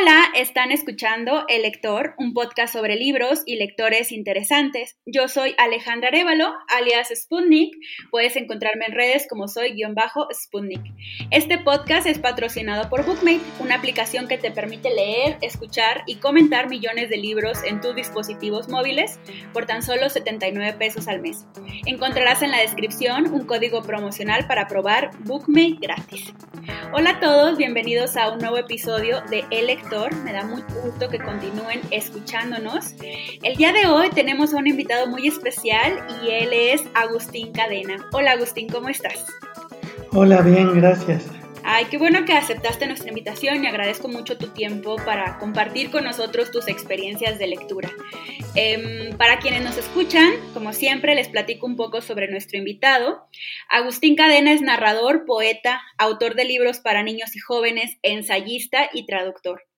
Hola, están escuchando El Lector, un podcast sobre libros y lectores interesantes. Yo soy Alejandra Arevalo, alias Sputnik. Puedes encontrarme en redes como soy-sputnik. Este podcast es patrocinado por Bookmate, una aplicación que te permite leer, escuchar y comentar millones de libros en tus dispositivos móviles por tan solo 79 pesos al mes. Encontrarás en la descripción un código promocional para probar Bookmate gratis. Hola a todos, bienvenidos a un nuevo episodio de El Lector me da mucho gusto que continúen escuchándonos. El día de hoy tenemos a un invitado muy especial y él es Agustín Cadena. Hola Agustín, ¿cómo estás? Hola, bien, gracias. Ay, qué bueno que aceptaste nuestra invitación y agradezco mucho tu tiempo para compartir con nosotros tus experiencias de lectura. Em, para quienes nos escuchan, como siempre, les platico un poco sobre nuestro invitado. Agustín Cadena es narrador, poeta, autor de libros para niños y jóvenes, ensayista y traductor.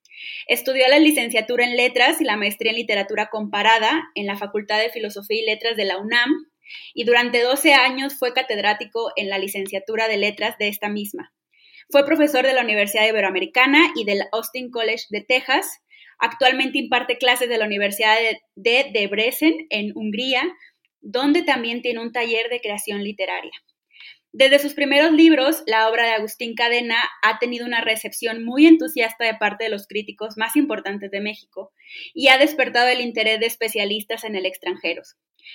Estudió la licenciatura en Letras y la maestría en Literatura Comparada en la Facultad de Filosofía y Letras de la UNAM y durante 12 años fue catedrático en la licenciatura de Letras de esta misma. Fue profesor de la Universidad Iberoamericana y del Austin College de Texas. Actualmente imparte clases de la Universidad de Debrecen en Hungría, donde también tiene un taller de creación literaria. Desde sus primeros libros, la obra de Agustín Cadena ha tenido una recepción muy entusiasta de parte de los críticos más importantes de México y ha despertado el interés de especialistas en el extranjero.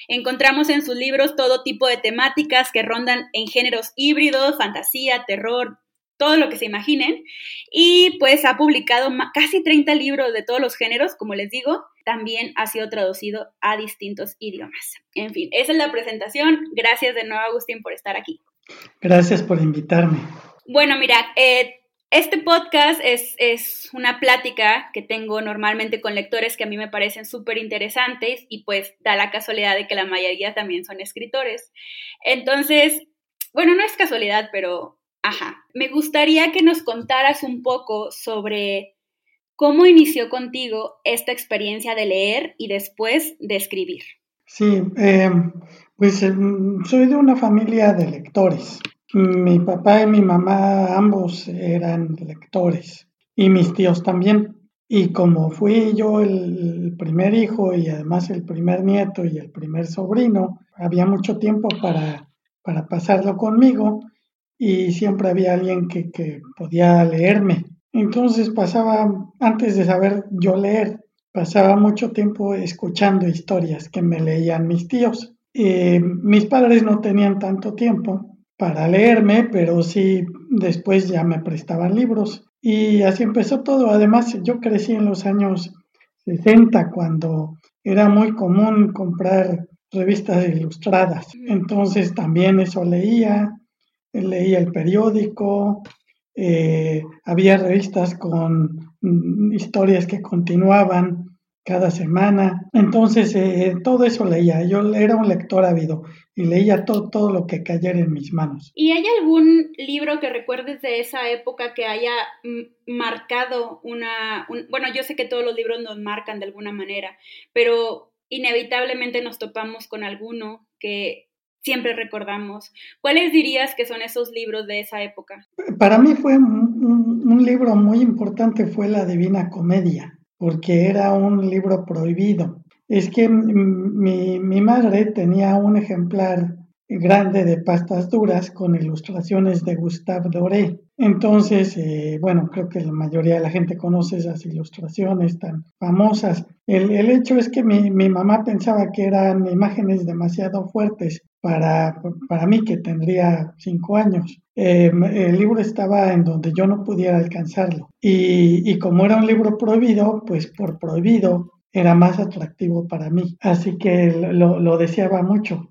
Encontramos en sus libros todo tipo de temáticas que rondan en géneros híbridos, fantasía, terror, todo lo que se imaginen. Y pues ha publicado casi 30 libros de todos los géneros, como les digo. También ha sido traducido a distintos idiomas. En fin, esa es la presentación. Gracias de nuevo, Agustín, por estar aquí. Gracias por invitarme. Bueno, mira, eh, este podcast es, es, una plática que tengo normalmente con lectores que a mí me parecen súper interesantes y pues da la casualidad de que la mayoría también son escritores. Entonces, bueno, no es casualidad, pero ajá, me gustaría que nos contaras un poco sobre cómo inició contigo esta experiencia de leer y después de escribir. Sí, eh, pues em, soy de una familia de lectores. Mi papá y mi mamá ambos eran lectores y mis tíos también. Y como fui yo el primer hijo y además el primer nieto y el primer sobrino, había mucho tiempo para, para pasarlo conmigo y siempre había alguien que, que podía leerme. Entonces pasaba, antes de saber yo leer, pasaba mucho tiempo escuchando historias que me leían mis tíos. Eh, mis padres no tenían tanto tiempo para leerme, pero sí después ya me prestaban libros. Y así empezó todo. Además, yo crecí en los años 60 cuando era muy común comprar revistas ilustradas. Entonces también eso leía, leía el periódico, eh, había revistas con mm, historias que continuaban cada semana. Entonces, eh, todo eso leía. Yo era un lector ávido y leía todo, todo lo que cayera en mis manos. ¿Y hay algún libro que recuerdes de esa época que haya marcado una... bueno, yo sé que todos los libros nos marcan de alguna manera, pero inevitablemente nos topamos con alguno que siempre recordamos. ¿Cuáles dirías que son esos libros de esa época? Para mí fue un libro muy importante, fue La Divina Comedia porque era un libro prohibido. Es que mi, mi madre tenía un ejemplar grande de pastas duras con ilustraciones de Gustave Doré. Entonces, eh, bueno, creo que la mayoría de la gente conoce esas ilustraciones tan famosas. El, hecho es que mi, mi, mamá pensaba que eran imágenes demasiado fuertes para, para mí, que tendría cinco años. Eh, el libro estaba en donde yo no pudiera alcanzarlo. Y, y como era un libro prohibido, pues por prohibido era más atractivo para mí. Así que lo, lo deseaba mucho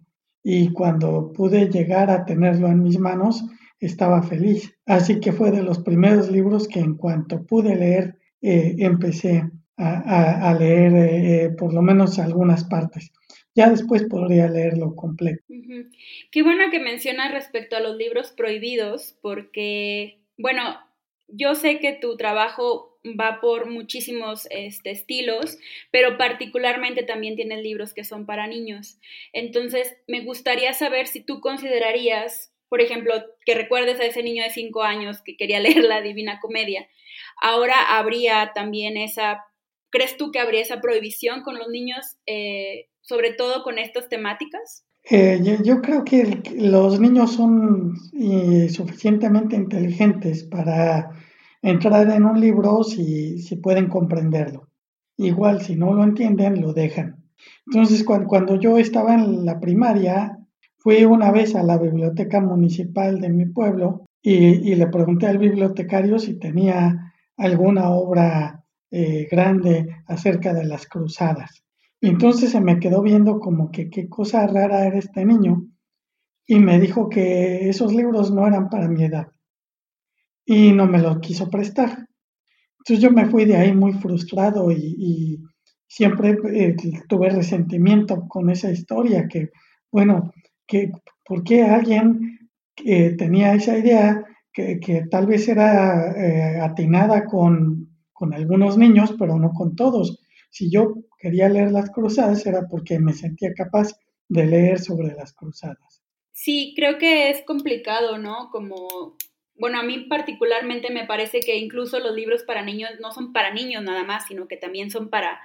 y cuando pude llegar a tenerlo en mis manos estaba feliz. Así que fue de los primeros libros que en cuanto pude leer eh, empecé a, leer eh, por lo menos algunas partes. Ya después podría leerlo completo. Qué bueno que mencionas respecto a los libros prohibidos, porque, bueno, yo sé que tu trabajo va por muchísimos este, estilos, pero particularmente también tienes libros que son para niños. Entonces, me gustaría saber si tú considerarías, por ejemplo, que recuerdes a ese niño de cinco años que quería leer la Divina Comedia, ahora habría también esa, ¿crees tú que habría esa prohibición con los niños, eh, sobre todo con estas temáticas? Eh, yo, creo que los niños son suficientemente inteligentes para entrar en un libro si, si pueden comprenderlo. Igual, si no lo entienden, lo dejan. Entonces, cuando, yo estaba en la primaria, fui una vez a la biblioteca municipal de mi pueblo y, le pregunté al bibliotecario si tenía alguna obra eh, grande acerca de las cruzadas. Y entonces se me quedó viendo como que qué cosa rara era este niño y me dijo que esos libros no eran para mi edad y no me los quiso prestar. Entonces yo me fui de ahí muy frustrado y, siempre eh, tuve resentimiento con esa historia, que bueno, que por qué alguien que tenía esa idea que, tal vez era eh, atinada con, con algunos niños, pero no con todos. Si yo quería leer las cruzadas era porque me sentía capaz de leer sobre las cruzadas. Sí, creo que es complicado, ¿no? Como bueno, a mí particularmente me parece que incluso los libros para niños no son para niños nada más, sino que también son para,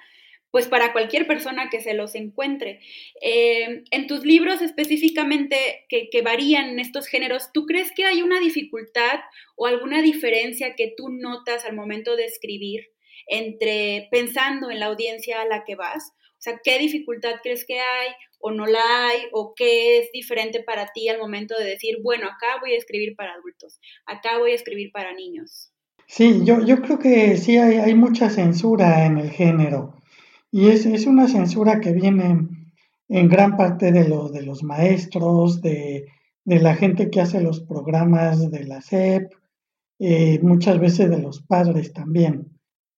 pues para cualquier persona que se los encuentre. Eh, en tus libros específicamente que, que, varían en estos géneros, ¿tú crees que hay una dificultad o alguna diferencia que tú notas al momento de escribir entre pensando en la audiencia a la que vas? O sea, ¿qué dificultad crees que hay o no la hay o qué es diferente para ti al momento de decir, bueno, acá voy a escribir para adultos, acá voy a escribir para niños? Sí, yo, yo creo que sí hay, hay mucha censura en el género y es, es una censura que viene en gran parte de, de los maestros, de, de, la gente que hace los programas de la SEP, eh, muchas veces de los padres también.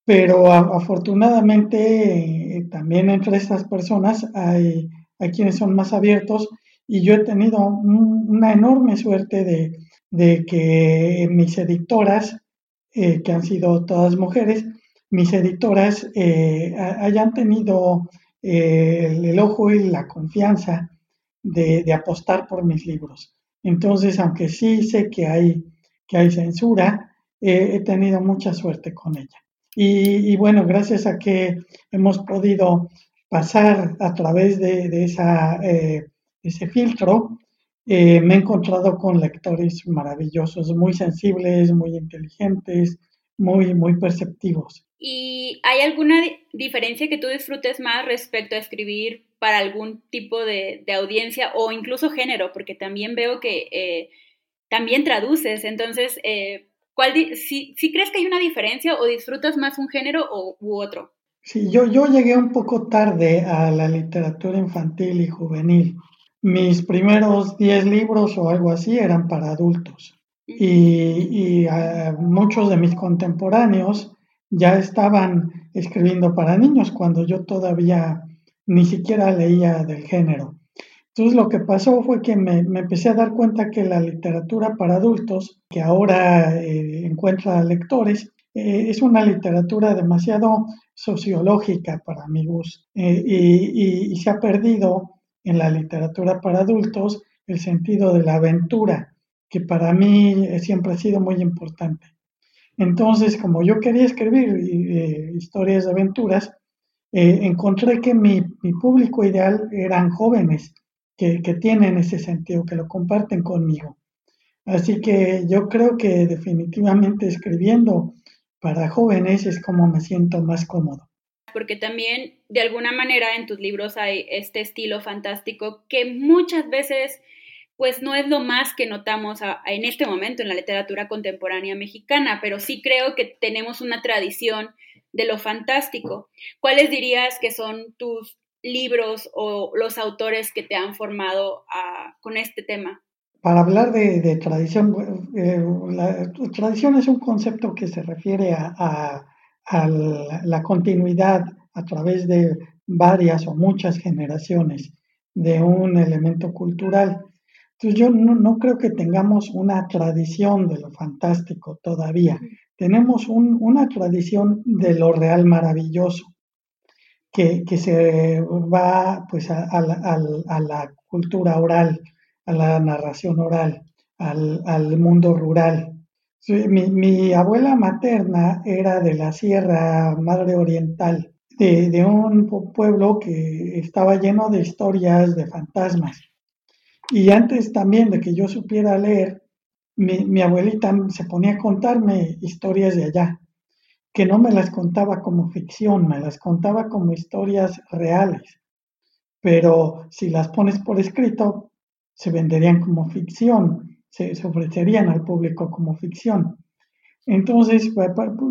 Pero afortunadamente eh, también entre estas personas hay hay quienes son más abiertos y yo he tenido una enorme suerte de, que mis editoras, eh, que han sido todas mujeres, mis editoras eh, hayan tenido eh, el, ojo y la confianza de, apostar por mis libros. Entonces, aunque sí sé que hay, que hay censura, he tenido mucha suerte con ella. y, bueno, gracias a que hemos podido pasar a través de, eh, ese filtro, me he encontrado con lectores maravillosos, muy sensibles, muy inteligentes, muy, muy perceptivos. ¿Y hay alguna diferencia que tú disfrutes más respecto a escribir para algún tipo de, audiencia o incluso género? Porque también veo que eh, también traduces, entonces, ¿cuál si, si, crees que hay una diferencia o disfrutas más un género o, u otro? Sí, yo, yo llegué un poco tarde a la literatura infantil y juvenil. Mis primeros 10 libros o algo así eran para adultos. Y, ah, muchos de mis contemporáneos ya estaban escribiendo para niños cuando yo todavía ni siquiera leía del género. Entonces lo que pasó fue que me, empecé a dar cuenta que la literatura para adultos, que ahora eh, encuentra lectores, eh, es una literatura demasiado sociológica para mi gusto eh, y, se ha perdido en la literatura para adultos el sentido de la aventura, que para mí siempre ha sido muy importante. Entonces, como yo quería escribir eh, historias de aventuras, encontré que mi, público ideal eran jóvenes que tienen ese sentido, que lo comparten conmigo. Así que yo creo que definitivamente escribiendo para jóvenes es como me siento más cómodo. Porque también de alguna manera en tus libros hay este estilo fantástico que muchas veces pues no es lo más que notamos en este momento en la literatura contemporánea mexicana, pero sí creo que tenemos una tradición de lo fantástico. ¿Cuáles dirías que son tus libros o los autores que te han formado con este tema? Para hablar de, tradición, eh, tradición es un concepto que se refiere a, la, continuidad a través de varias o muchas generaciones de un elemento cultural. Entonces yo no, creo que tengamos una tradición de lo fantástico todavía. Tenemos una tradición de lo real maravilloso que, se va pues a, a la cultura oral a la narración oral, al, mundo rural. Mi, abuela materna era de la Sierra Madre Oriental, de, un pueblo que estaba lleno de historias de fantasmas. Y antes también de que yo supiera leer, mi, abuelita se ponía a contarme historias de allá, que no me las contaba como ficción, me las contaba como historias reales. Pero si las pones por escrito, se venderían como ficción se, ofrecerían al público como ficción. Entonces,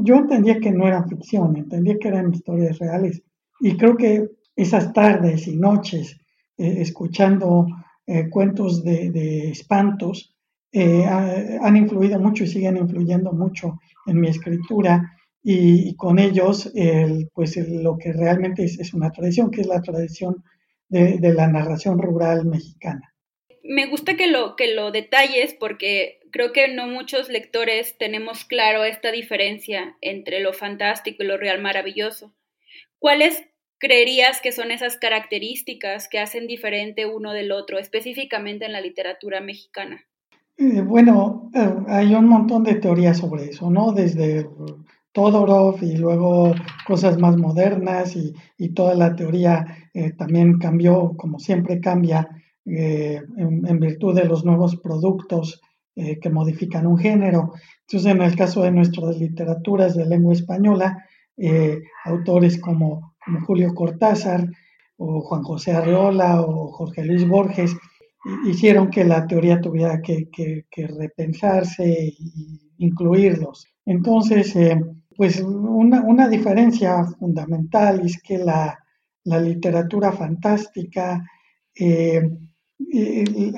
yo entendía que no eran ficción, entendía que eran historias reales. Y creo que esas tardes y noches eh, escuchando eh, cuentos de, espantos eh, han influido mucho y siguen influyendo mucho en mi escritura y, con ellos pues lo que realmente es, una tradición, que es la tradición de la narración rural mexicana me gusta que lo, que lo detalles porque creo que no muchos lectores tenemos claro esta diferencia entre lo fantástico y lo real maravilloso. ¿Cuáles creerías que son esas características que hacen diferente uno del otro, específicamente en la literatura mexicana? Eh, bueno, eh, hay un montón de teorías sobre eso, ¿no? Desde Todorov y luego cosas más modernas y, toda la teoría eh, también cambió, como siempre cambia eh, en, virtud de los nuevos productos que modifican un género. Entonces, en el caso de nuestras literaturas de lengua española, autores como, Julio Cortázar o Juan José Arreola o Jorge Luis Borges hicieron que la teoría tuviera que, repensarse e incluirlos. Entonces, pues una, una, diferencia fundamental es que la, la literatura fantástica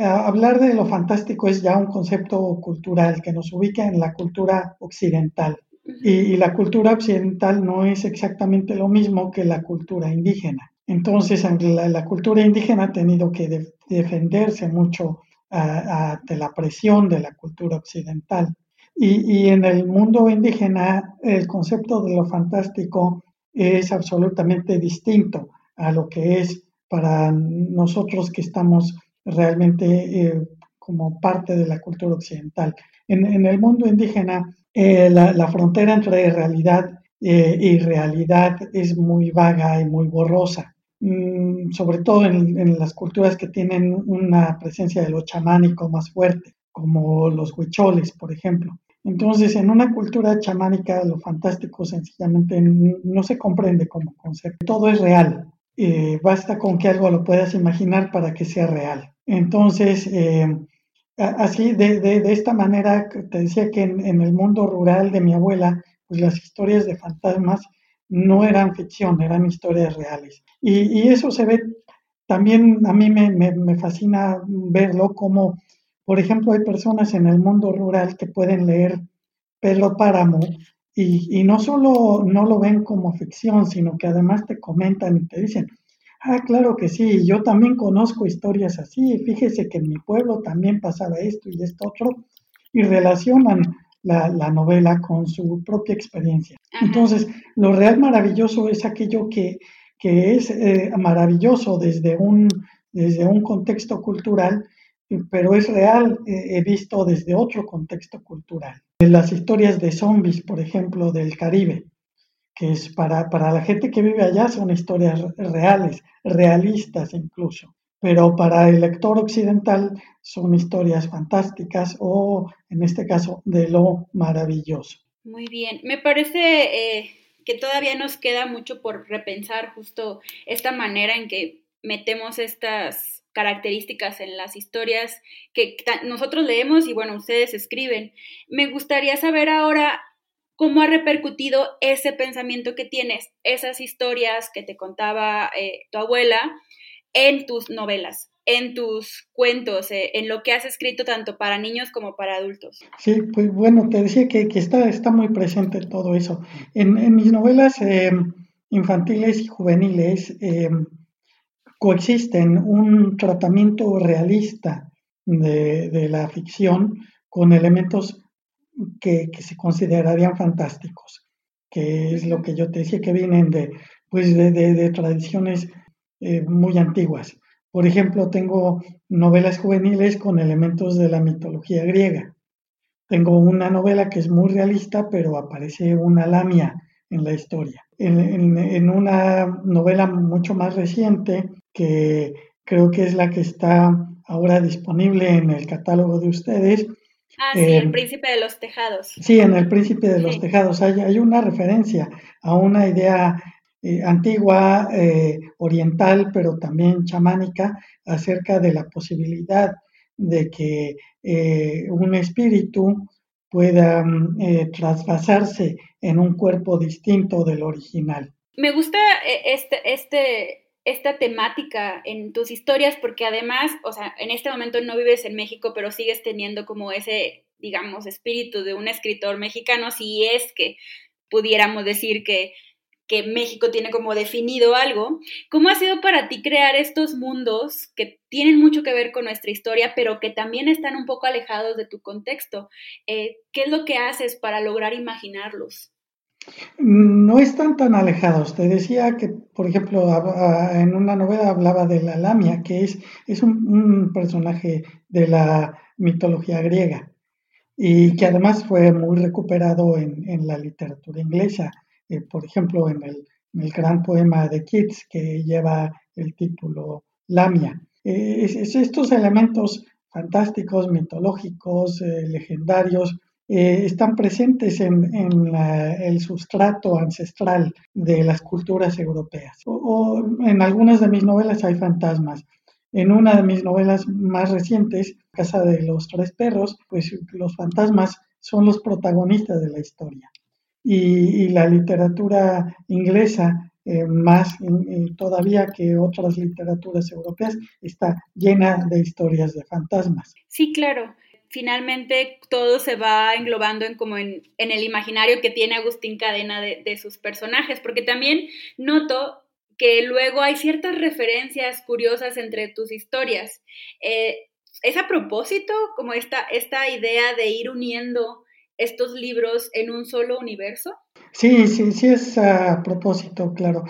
hablar de lo fantástico es ya un concepto cultural que nos ubica en la cultura occidental. Y, la cultura occidental no es exactamente lo mismo que la cultura indígena. Entonces, la, cultura indígena ha tenido que defenderse mucho de la presión de la cultura occidental. y, en el mundo indígena, el concepto de lo fantástico es absolutamente distinto a lo que es para nosotros que estamos realmente eh, como parte de la cultura occidental. En, el mundo indígena, eh, la, frontera entre realidad eh, y realidad es muy vaga y muy borrosa, mm, sobre todo en, las culturas que tienen una presencia de lo chamánico más fuerte, como los huicholes, por ejemplo. Entonces, en una cultura chamánica, lo fantástico sencillamente no se comprende como concepto. Todo es real. basta con que algo lo puedas imaginar para que sea real. Entonces, eh, así, de, esta manera, te decía que en, el mundo rural de mi abuela, pues las historias de fantasmas no eran ficción, eran historias reales. Y, eso se ve, también a mí me, fascina verlo como, por ejemplo, hay personas en el mundo rural que pueden leer Pedro Páramo y, y no solo no lo ven como ficción, sino que además te comentan y te dicen, Ah, claro que sí, yo también conozco historias así. Fíjese que en mi pueblo también pasaba esto y esto otro, y relacionan la, novela con su propia experiencia. Entonces, lo real maravilloso es aquello que, es eh, maravilloso desde un, desde un contexto cultural, pero es real eh, he visto desde otro contexto cultural. Las historias de zombies, por ejemplo, del Caribe que es para, para la gente que vive allá son historias reales, realistas incluso, pero para el lector occidental son historias fantásticas o, en este caso, de lo maravilloso. Muy bien, me parece eh, que todavía nos queda mucho por repensar justo esta manera en que metemos estas características en las historias que nosotros leemos y bueno, ustedes escriben. Me gustaría saber ahora cómo ha repercutido ese pensamiento que tienes, esas historias que te contaba eh, tu abuela en tus novelas, en tus cuentos, eh, en lo que has escrito tanto para niños como para adultos. Sí, pues bueno, te decía que, está, está muy presente todo eso. En, mis novelas em, infantiles y juveniles em, coexisten un tratamiento realista de, de la ficción con elementos que, se considerarían fantásticos, que es lo que yo te decía que vienen de, pues de, tradiciones eh, muy antiguas. Por ejemplo, tengo novelas juveniles con elementos de la mitología griega. Tengo una novela que es muy realista, pero aparece una lamia en la historia. En, una novela mucho más reciente, que creo que es la que está ahora disponible en el catálogo de ustedes. Ah, sí, El Príncipe de los Tejados. Sí, en El Príncipe de los Tejados hay, hay, una referencia a una idea eh, antigua, eh, oriental, pero también chamánica, acerca de la posibilidad de que eh, un espíritu pueda mm, trasvasarse en un cuerpo distinto del original. Me gusta este, este, esta temática en tus historias porque además, o sea, en este momento no vives en México, pero sigues teniendo como ese, digamos, espíritu de un escritor mexicano, si es que pudiéramos decir que que México tiene como definido algo. ¿Cómo ha sido para ti crear estos mundos que tienen mucho que ver con nuestra historia, pero que también están un poco alejados de tu contexto? Eh, ¿Qué es lo que haces para lograr imaginarlos? No están tan alejados. Te decía que, por ejemplo, en una novela hablaba de la Lamia, que es, es un, personaje de la mitología griega y que además fue muy recuperado en, en la literatura inglesa. Eh, por ejemplo, en el, gran poema de Keats que lleva el título Lamia. Eh, estos elementos fantásticos, mitológicos, eh, legendarios, están presentes en, el sustrato ancestral de las culturas europeas. O, en algunas de mis novelas hay fantasmas. En una de mis novelas más recientes, Casa de los Tres Perros, pues los fantasmas son los protagonistas de la historia y, la literatura inglesa, eh, más todavía que otras literaturas europeas, está llena de historias de fantasmas. Sí, claro. Finalmente todo se va englobando en como en, el imaginario que tiene Agustín Cadena de, sus personajes, porque también noto que luego hay ciertas referencias curiosas entre tus historias. Eh, ¿Es a propósito como esta, esta idea de ir uniendo estos libros en un solo universo? Sí, sí, sí es a propósito, claro.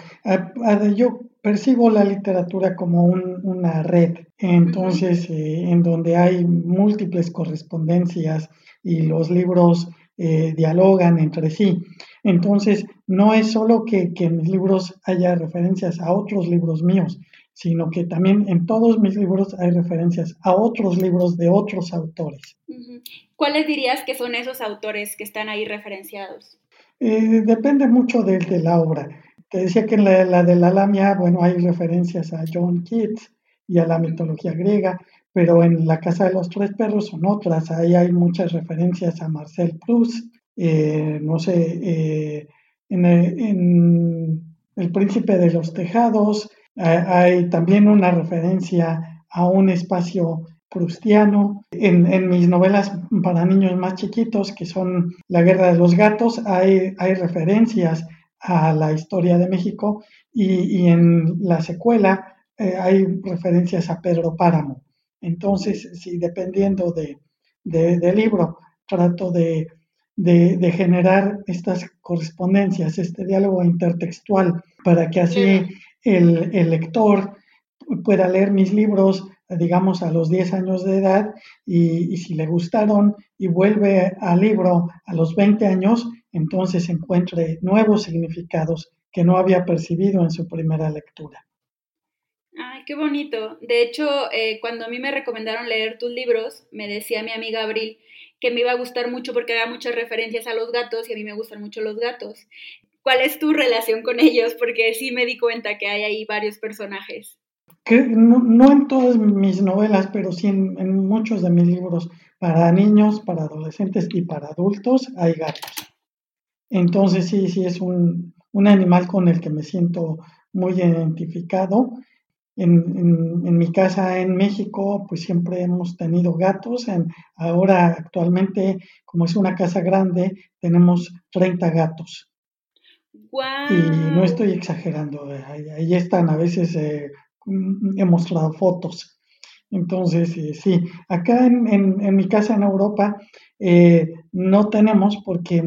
Yo percibo la literatura como una red, entonces, eh, en donde hay múltiples correspondencias y los libros eh, dialogan entre sí. Entonces, no es solo que, en mis libros haya referencias a otros libros míos, sino que también en todos mis libros hay referencias a otros libros de otros autores. ¿Cuáles dirías que son esos autores que están ahí referenciados? Eh, depende mucho de, la obra. Te decía que en la, de la Lamia, bueno, hay referencias a John Keats y a la mitología griega, pero en La Casa de los Tres Perros son otras. Ahí hay muchas referencias a Marcel Proust, eh, no sé, eh, en, en, El Príncipe de los Tejados hay también una referencia a un espacio prustiano. En, mis novelas para niños más chiquitos, que son La Guerra de los Gatos, hay, hay referencias a la historia de México y, en la secuela eh, hay referencias a Pedro Páramo. Entonces, sí, dependiendo de, del libro, trato de, de, generar estas correspondencias, este diálogo intertextual, para que así el, el lector pueda leer mis libros digamos, a los 10 años de edad y, si le gustaron y vuelve al libro a los 20 años, entonces encuentre nuevos significados que no había percibido en su primera lectura. Ay, qué bonito. De hecho, eh, cuando a mí me recomendaron leer tus libros, me decía mi amiga Abril que me iba a gustar mucho porque había muchas referencias a los gatos y a mí me gustan mucho los gatos. ¿Cuál es tu relación con ellos? Porque sí me di cuenta que hay ahí varios personajes no, en todas mis novelas, pero sí en, muchos de mis libros para niños, para adolescentes y para adultos hay gatos. Entonces sí, sí es un, animal con el que me siento muy identificado. En, mi casa en México, pues siempre hemos tenido gatos. ahora, actualmente, como es una casa grande, tenemos 30 gatos. Y no estoy exagerando, ahí, están a veces eh, Mm, he mostrado fotos. Entonces, eh, sí, acá en, mi casa en Europa eh, no tenemos porque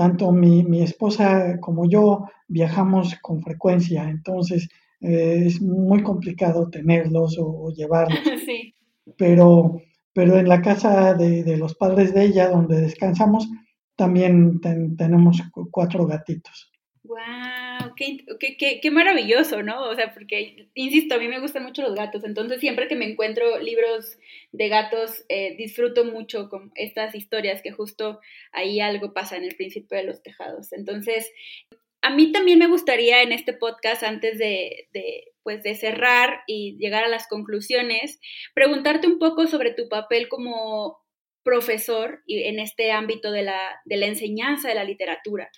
tanto mi, esposa como yo viajamos con frecuencia, entonces eh, es muy complicado tenerlos o, llevarlos. Pero, pero en la casa de, los padres de ella, donde descansamos, también tenemos cuatro gatitos. ¡Wow! Qué, maravilloso, ¿no? O sea, porque, insisto, a mí me gustan mucho los gatos, entonces siempre que me encuentro libros de gatos, eh, disfruto mucho con estas historias que justo ahí algo pasa en el principio de los tejados. Entonces, a mí también me gustaría en este podcast, antes de, pues de cerrar y llegar a las conclusiones, preguntarte un poco sobre tu papel como profesor en este ámbito de la, de la enseñanza de la literatura.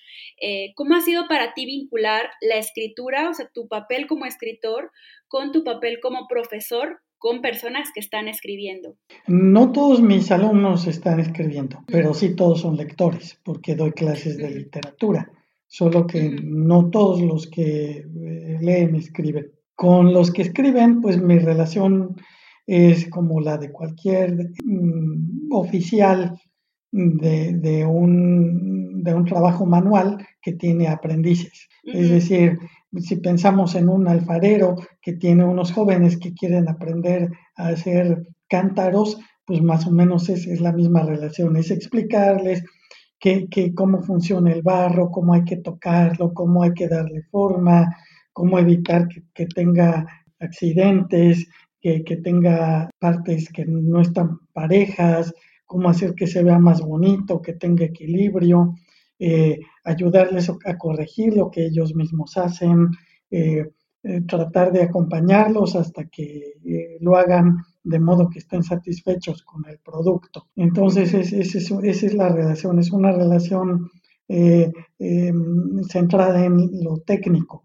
Eh, ¿Cómo ha sido para ti vincular la escritura, o sea, tu papel como escritor, con tu papel como profesor con personas que están escribiendo? No todos mis alumnos están escribiendo, pero sí todos son lectores, porque doy clases de literatura solo que no todos los que eh, leen escriben. Con los que escriben, pues mi relación es como la de cualquier mm, oficial de, un, de, un, trabajo manual que tiene aprendices. Es decir, si pensamos en un alfarero que tiene unos jóvenes que quieren aprender a hacer cántaros, pues más o menos es, es la misma relación, es explicarles que, cómo funciona el barro, cómo hay que tocarlo, cómo hay que darle forma, cómo evitar que, tenga accidentes, que, tenga partes que no están parejas, cómo hacer que se vea más bonito, que tenga equilibrio, eh, ayudarles a corregir lo que ellos mismos hacen, eh, eh, tratar de acompañarlos hasta que lo hagan de modo que estén satisfechos con el producto. Entonces, esa es, la relación, es una relación centrada en lo técnico.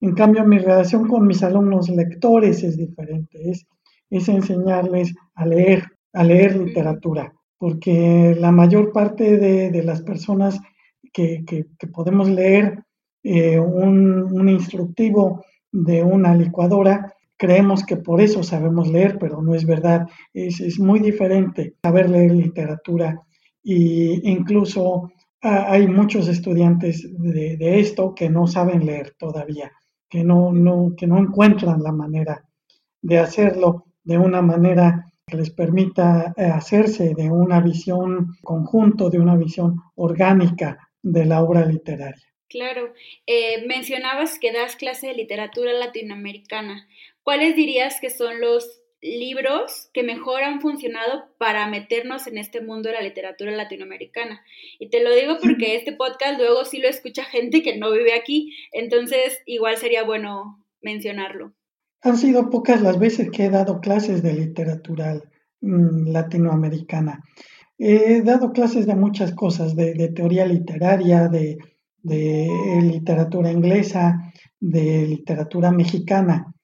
En cambio, mi relación con mis alumnos lectores es diferente, es, es enseñarles a leer, a leer literatura, porque la mayor parte de, las personas que, podemos leer eh, un, un instructivo de una licuadora, Creemos que por eso sabemos leer, pero no es verdad. Es, muy diferente saber leer literatura e incluso hay muchos estudiantes de, esto que no saben leer todavía, que no, no, que no encuentran la manera de hacerlo de una manera que les permita eh, hacerse de una visión conjunto, de una visión orgánica de la obra literaria. Claro, eh, mencionabas que das clase de literatura latinoamericana. ¿cuáles dirías que son los libros que mejor han funcionado para meternos en este mundo de la literatura latinoamericana? Y te lo digo porque este podcast luego sí lo escucha gente que no vive aquí, entonces igual sería bueno mencionarlo. Han sido pocas las veces que he dado clases de literatura mm, latinoamericana. He dado clases de muchas cosas, de, teoría literaria, de literatura inglesa, de literatura mexicana.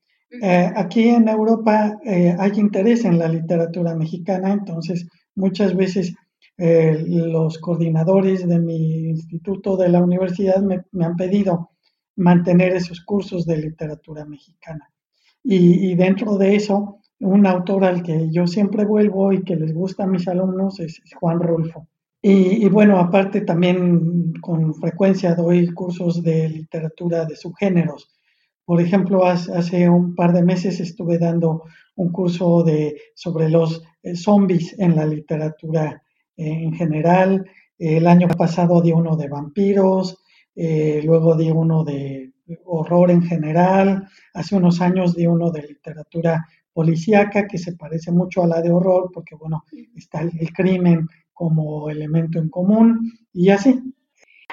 Eh, aquí en Europa eh, hay interés en la literatura mexicana, entonces muchas veces eh, los coordinadores de mi instituto de la universidad me, han pedido mantener esos cursos de literatura mexicana. Y, dentro de eso, un autor al que yo siempre vuelvo y que les gusta a mis alumnos es, Juan Rolfo. y, bueno, aparte también con frecuencia doy cursos de literatura de subgéneros por ejemplo, hace un par de meses estuve dando un curso de, sobre los eh, zombies en la literatura eh, en general. El año pasado di uno de vampiros, eh, luego di uno de horror en general. Hace unos años di uno de literatura policíaca que se parece mucho a la de horror porque, bueno, está el crimen como elemento en común y así.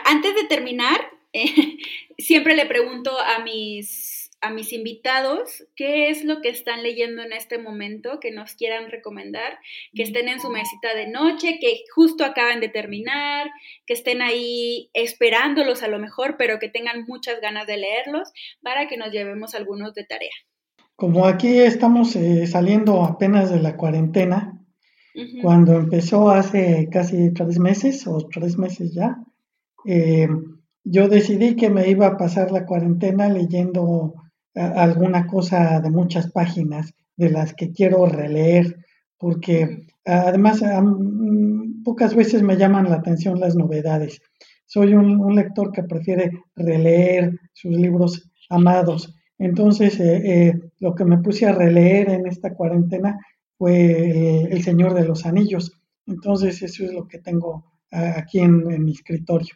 Antes de terminar, siempre le pregunto a mis, a mis invitados qué es lo que están leyendo en este momento, que nos quieran recomendar, que estén en su mesita de noche, que justo acaban de terminar, que estén ahí esperándolos a lo mejor, pero que tengan muchas ganas de leerlos para que nos llevemos algunos de tarea. Como aquí estamos eh, saliendo apenas de la cuarentena, cuando empezó hace casi tres meses o tres meses ya, eh, yo decidí que me iba a pasar la cuarentena leyendo eh, alguna cosa de muchas páginas de las que quiero releer, porque además pocas veces me llaman la atención las novedades. Soy un, lector que prefiere releer sus libros amados Entonces, eh, eh, lo que me puse a releer en esta cuarentena fue El, Señor de los Anillos. Entonces, eso es lo que tengo aquí en, mi escritorio.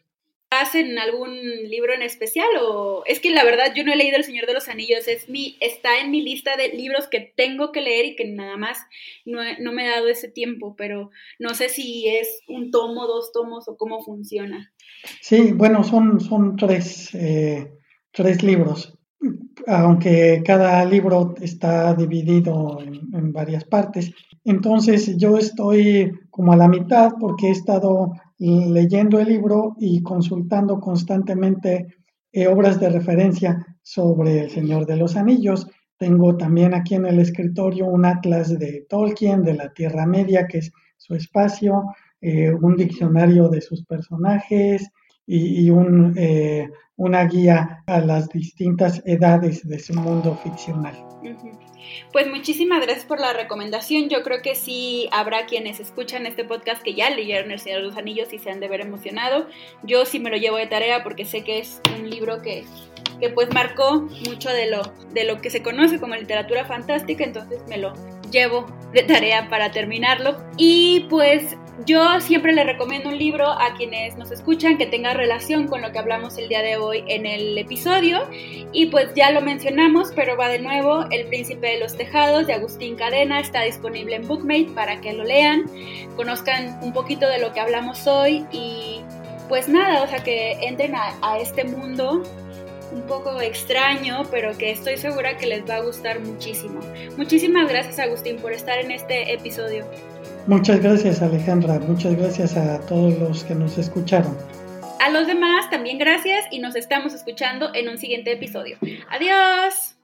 ¿Estás en algún libro en especial o es que la verdad yo no he leído El Señor de los Anillos, es mi está en mi lista de libros que tengo que leer y que nada más no, no me he dado ese tiempo, pero no sé si es un tomo, dos tomos o cómo funciona. Sí, bueno, son, son tres, eh, tres libros aunque cada libro está dividido en, varias partes. Entonces yo estoy como a la mitad porque he estado leyendo el libro y consultando constantemente eh, obras de referencia sobre El Señor de los Anillos. Tengo también aquí en el escritorio un atlas de Tolkien, de la Tierra Media, que es su espacio, eh, un diccionario de sus personajes, y, eh, una guía a las distintas edades de ese mundo ficcional. Pues muchísimas gracias por la recomendación. Yo creo que sí habrá quienes escuchan este podcast que ya leyeron El Señor de los Anillos y se han de ver emocionado. Yo sí me lo llevo de tarea porque sé que es un libro que, que pues marcó mucho de lo, de lo que se conoce como literatura fantástica, entonces me lo llevo de tarea para terminarlo. Y pues yo siempre le recomiendo un libro a quienes nos escuchan que tenga relación con lo que hablamos el día de hoy en el episodio. Y pues ya lo mencionamos, pero va de nuevo, El Príncipe de los Tejados de Agustín Cadena está disponible en Bookmate para que lo lean, conozcan un poquito de lo que hablamos hoy y pues nada, o sea que entren a, a este mundo un poco extraño, pero que estoy segura que les va a gustar muchísimo. Muchísimas gracias Agustín por estar en este episodio. Muchas gracias Alejandra, muchas gracias a todos los que nos escucharon. A los demás también gracias y nos estamos escuchando en un siguiente episodio. Adiós.